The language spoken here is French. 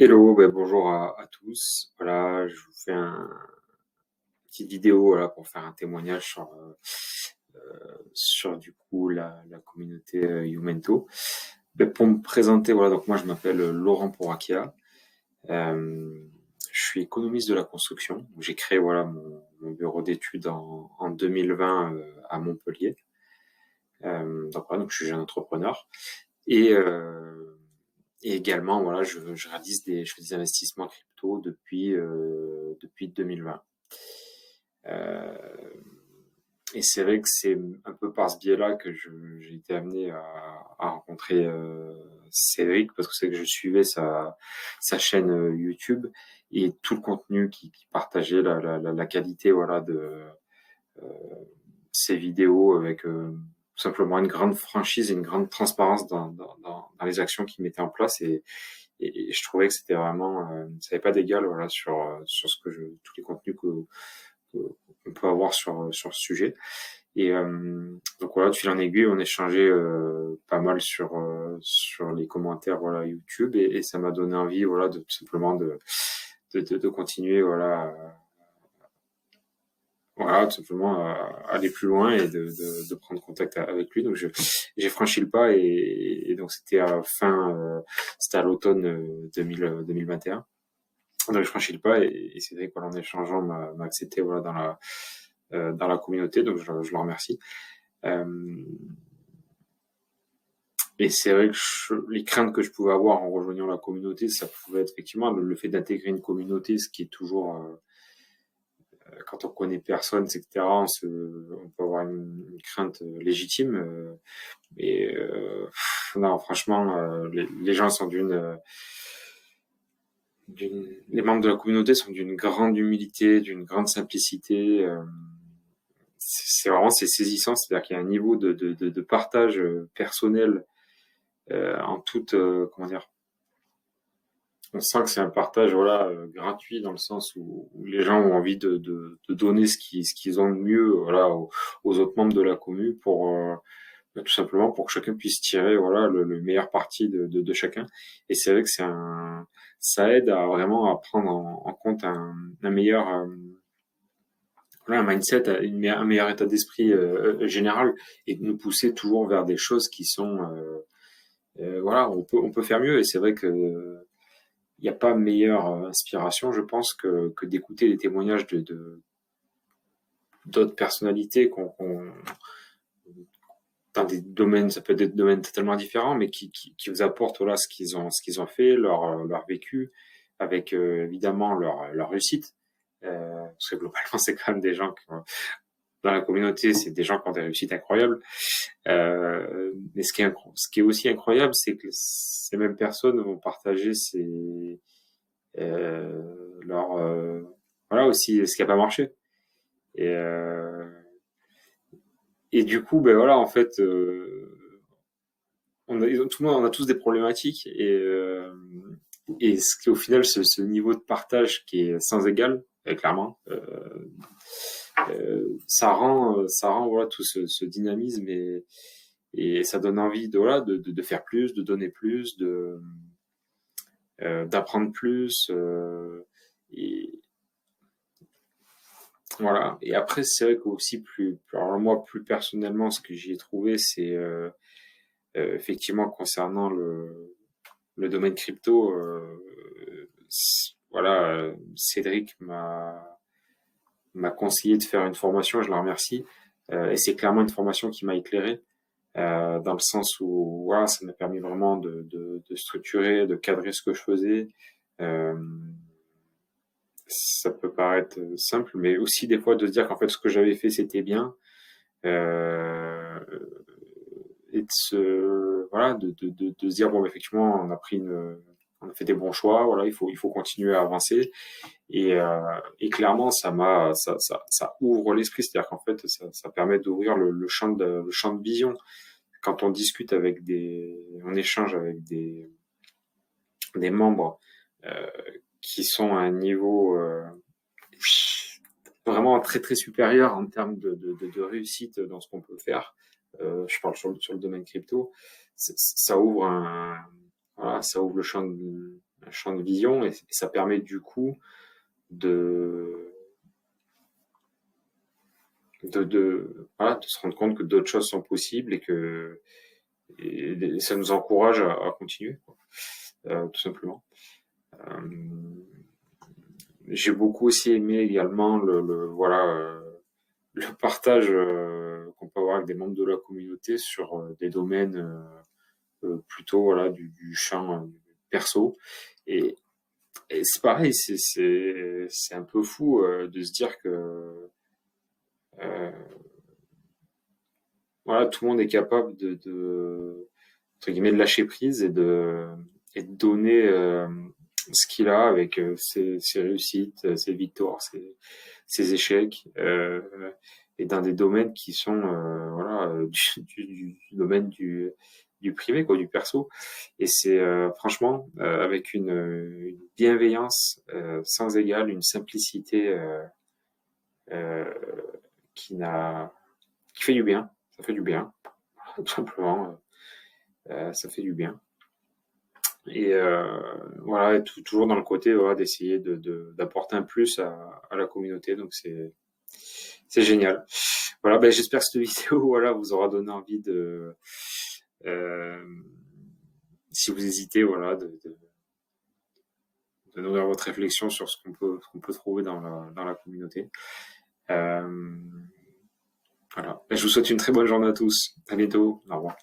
Hello, ben bonjour à, tous. Voilà, je vous fais un, une petite vidéo pour faire un témoignage sur, euh, euh du coup la, communauté euh, Youmento. Ben, pour me présenter, voilà, donc moi je m'appelle Laurent Porakia. Euh, je suis économiste de la construction. J'ai créé voilà mon, bureau d'études en, en 2020 euh, à Montpellier. Euh, donc voilà, donc je suis jeune entrepreneur et euh, et également, voilà, je, je réalise des, je fais des investissements crypto depuis euh, depuis 2020. Euh, et c'est vrai que c'est un peu par ce biais-là que j'ai été amené à, à rencontrer euh, Cédric parce que c'est que je suivais sa, sa chaîne euh, YouTube et tout le contenu qui, qui partageait la, la, la, qualité voilà de euh, ses vidéos avec euh, tout simplement une grande franchise et une grande transparence dans, dans, dans, les actions qu'ils mettaient en place et, et, je trouvais que c'était vraiment euh, ça n'avait pas d'égal voilà sur sur ce que je tous les contenus que qu'on peut avoir sur sur ce sujet. Et euh, donc voilà de fil en aiguille on échangeait euh, pas mal sur euh, sur les commentaires voilà YouTube et, et ça m'a donné envie voilà de tout simplement de de, de, de continuer voilà voilà, tout simplement euh, aller plus loin et de, de, de, prendre contact avec lui. Donc j'ai franchi le pas et, et donc c'était à fin, euh, c'était à l'automne 2021. Euh, donc j'ai franchi le pas et, et c'est vrai qu'en échangeant m'a accepté voilà dans la euh, dans la communauté. Donc je, je le remercie. Euh, et c'est vrai que je, les craintes que je pouvais avoir en rejoignant la communauté, ça pouvait être effectivement le, le fait d'intégrer une communauté, ce qui est toujours euh, quand on connaît personne, etc., on, se, on peut avoir une, une crainte euh, légitime. Euh, mais euh, non, franchement, les, les, gens sont d'une, les membres de la communauté sont d'une grande humilité, d'une grande simplicité. c'est vraiment c'est saisissant, c'est-à-dire qu'il y a un niveau de, de, de partage personnel en toute, comment dire, on sent que c'est un partage voilà euh, gratuit dans le sens où, les gens ont envie de, de, de donner ce qu'ils ce qu'ils ont de mieux voilà aux, autres membres de la commune pour euh, bah, tout simplement pour que chacun puisse tirer voilà le, le meilleur parti de, de, de, chacun. Et c'est vrai que c'est un ça aide à vraiment à prendre en, compte un, un meilleur euh, voilà, un mindset, un meilleur état d'esprit euh, général et de nous pousser toujours vers des choses qui sont euh, voilà on peut on peut faire mieux. Et c'est vrai que il n'y a pas meilleure euh, inspiration, je pense, que, que d'écouter les témoignages de, de d'autres personnalités qu'on, qu'on, dans des domaines, ça peut être des domaines totalement différents, mais qui, qui, qui vous apportent voilà ce qu'ils ont, ce qu'ils ont fait, leur, leur vécu, avec euh, évidemment leur, leur réussite. Euh, parce que globalement, c'est quand même des gens qui, dans la communauté, c'est des gens qui ont des réussites incroyables. Euh, mais ce qui est, ce qui est aussi incroyable, c'est que ces mêmes personnes vont partager ces, euh, leur, euh, voilà aussi ce qui a pas marché. Et, euh, et du coup, ben voilà, en fait, euh, on a, tout le monde, on a tous des problématiques et, euh, et ce qui, au final, ce, ce, niveau de partage qui est sans égal, clairement, euh, ça rend, ça rend voilà tout ce, dynamisme et, et ça donne envie de voilà de, de, faire plus, de donner plus, de euh, d'apprendre plus euh, et voilà. Et après c'est vrai qu'aussi plus, alors moi plus personnellement ce que j'y ai trouvé c'est euh, euh, effectivement concernant le le domaine crypto voilà Cédric m'a m'a conseillé de faire une formation, je la remercie. Euh, et c'est clairement une formation qui m'a éclairé, euh, dans le sens où voilà, ça m'a permis vraiment de, de, de, structurer, de cadrer ce que je faisais. Euh, ça peut paraître simple, mais aussi des fois de se dire qu'en fait ce que j'avais fait c'était bien. Euh, et de se voilà de, de, de, de se dire bon effectivement on a pris une on a fait des bons choix, voilà, il faut il faut continuer à avancer et, euh, et clairement ça m'a ça, ça, ça, ouvre l'esprit, c'est-à-dire qu'en fait ça, ça permet d'ouvrir le, le, champ de le champ de vision quand on discute avec des on échange avec des des membres euh, qui sont à un niveau euh, vraiment très très supérieur en termes de, de, de, réussite dans ce qu'on peut faire. Euh, je parle sur, sur le domaine crypto, ça ouvre un voilà, ça ouvre le champ de, champ de vision et, ça permet du coup de de, de, se rendre compte que d'autres choses sont possibles et que ça nous encourage à, continuer, euh, tout simplement. Euh, j'ai beaucoup aussi aimé également le, le voilà euh, le partage qu'on peut avoir avec des membres de la communauté sur des domaines plutôt voilà du, du champ perso. Et, et c'est pareil c'est c'est c'est un peu fou de se dire que voilà tout le monde est capable de, de entre guillemets de lâcher prise et de et de donner ce qu'il a avec euh, ses, ses, réussites, euh, ses victoires, ses, ses échecs, euh, et dans des domaines qui sont euh, voilà du, du, du, domaine du, du privé quoi, du perso. Et c'est franchement avec une, une bienveillance sans égale, une simplicité qui n'a qui fait du bien. Ça fait du bien, tout simplement. ça fait du bien. Et euh, voilà, toujours dans le côté voilà, d'essayer de, d'apporter un plus à, à, la communauté. Donc c'est c'est génial. Voilà, ben, j'espère que cette vidéo voilà vous aura donné envie de euh, si vous hésitez voilà de, de, de nourrir votre réflexion sur ce qu'on peut qu'on peut trouver dans la dans la communauté. Euh, voilà. Je vous souhaite une très bonne journée à tous. À bientôt. Au revoir.